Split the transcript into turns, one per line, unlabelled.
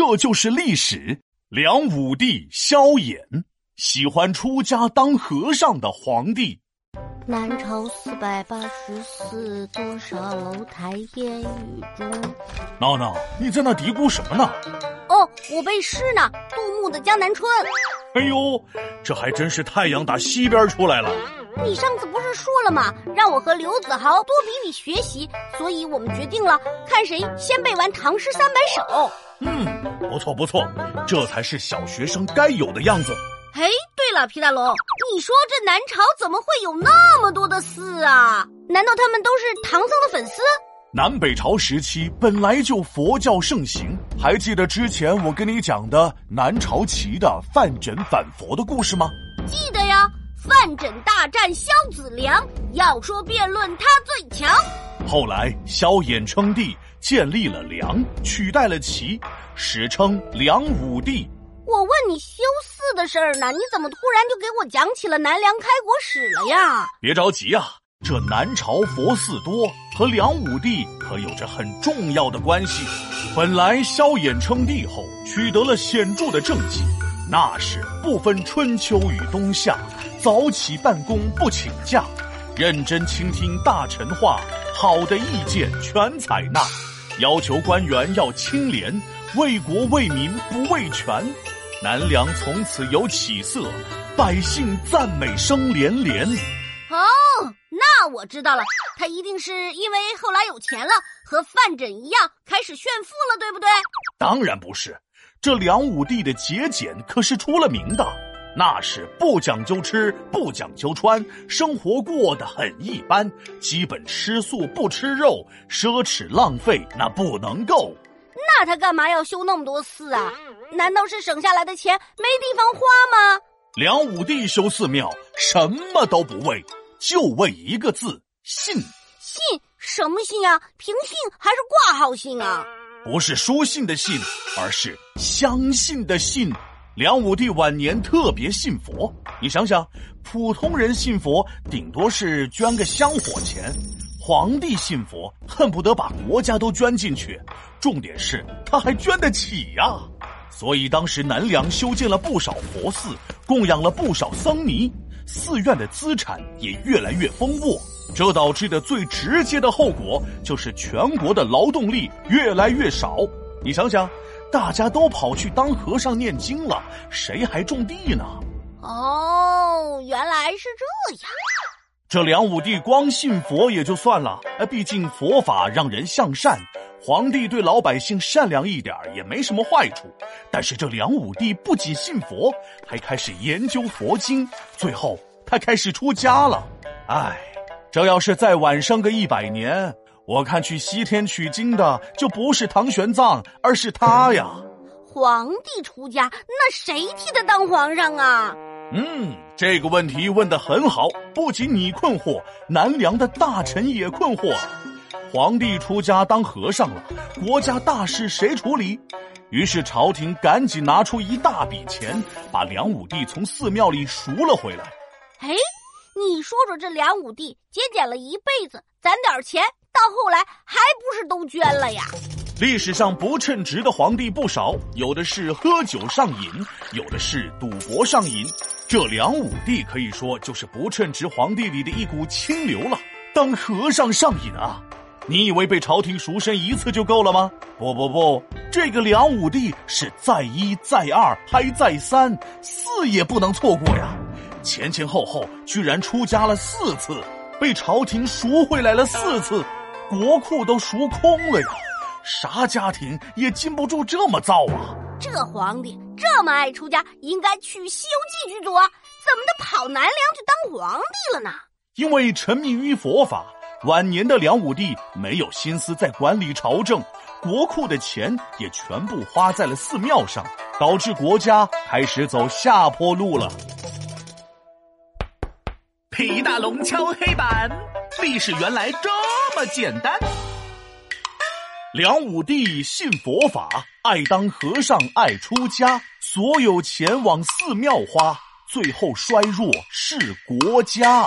这就是历史。梁武帝萧衍，喜欢出家当和尚的皇帝。
南朝四百八十寺，多少楼台烟雨中。
闹闹，你在那嘀咕什么呢？
哦，我背诗呢，杜牧的《江南春》。
哎呦，这还真是太阳打西边出来了。
你上次不是说了吗？让我和刘子豪多比比学习，所以我们决定了，看谁先背完唐诗三百首。
嗯，不错不错，这才是小学生该有的样子。
哎，对了，皮大龙，你说这南朝怎么会有那么多的寺啊？难道他们都是唐僧的粉丝？
南北朝时期本来就佛教盛行，还记得之前我跟你讲的南朝齐的范缜反佛的故事吗？
记得呀。范缜大战萧子良，要说辩论他最强。
后来萧衍称帝，建立了梁，取代了齐，史称梁武帝。
我问你修寺的事儿呢，你怎么突然就给我讲起了南梁开国史了呀？
别着急啊，这南朝佛寺多，和梁武帝可有着很重要的关系。本来萧衍称帝后，取得了显著的政绩。那是不分春秋与冬夏，早起办公不请假，认真倾听大臣话，好的意见全采纳，要求官员要清廉，为国为民不为权。南梁从此有起色，百姓赞美声连连。
哦，那我知道了，他一定是因为后来有钱了，和范缜一样开始炫富了，对不对？
当然不是。这梁武帝的节俭可是出了名的，那是不讲究吃，不讲究穿，生活过得很一般，基本吃素不吃肉，奢侈浪费那不能够。
那他干嘛要修那么多寺啊？难道是省下来的钱没地方花吗？
梁武帝修寺庙什么都不为，就为一个字信。
信什么信啊？凭信还是挂号信啊？
不是书信的信，而是相信的信。梁武帝晚年特别信佛，你想想，普通人信佛顶多是捐个香火钱，皇帝信佛恨不得把国家都捐进去。重点是他还捐得起呀，所以当时南梁修建了不少佛寺，供养了不少僧尼，寺院的资产也越来越丰沃。这导致的最直接的后果就是全国的劳动力越来越少。你想想，大家都跑去当和尚念经了，谁还种地呢？
哦，原来是这样。
这梁武帝光信佛也就算了，毕竟佛法让人向善，皇帝对老百姓善良一点也没什么坏处。但是这梁武帝不仅信佛，还开始研究佛经，最后他开始出家了。唉。这要是再晚上个一百年，我看去西天取经的就不是唐玄奘，而是他呀。
皇帝出家，那谁替他当皇上啊？
嗯，这个问题问的很好。不仅你困惑，南梁的大臣也困惑。皇帝出家当和尚了，国家大事谁处理？于是朝廷赶紧拿出一大笔钱，把梁武帝从寺庙里赎了回来。
哎。你说说，这梁武帝节俭了一辈子，攒点钱，到后来还不是都捐了呀？
历史上不称职的皇帝不少，有的是喝酒上瘾，有的是赌博上瘾。这梁武帝可以说就是不称职皇帝里的一股清流了。当和尚上瘾啊？你以为被朝廷赎身一次就够了吗？不不不，这个梁武帝是再一再二还再三，四也不能错过呀。前前后后居然出家了四次，被朝廷赎回来了四次，国库都赎空了呀！啥家庭也禁不住这么造啊！
这皇帝这么爱出家，应该去《西游记》剧组啊，怎么的跑南梁去当皇帝了呢？
因为沉迷于佛法，晚年的梁武帝没有心思再管理朝政，国库的钱也全部花在了寺庙上，导致国家开始走下坡路了。
皮大龙敲黑板，历史原来这么简单。
梁武帝信佛法，爱当和尚，爱出家，所有钱往寺庙花，最后衰弱是国家。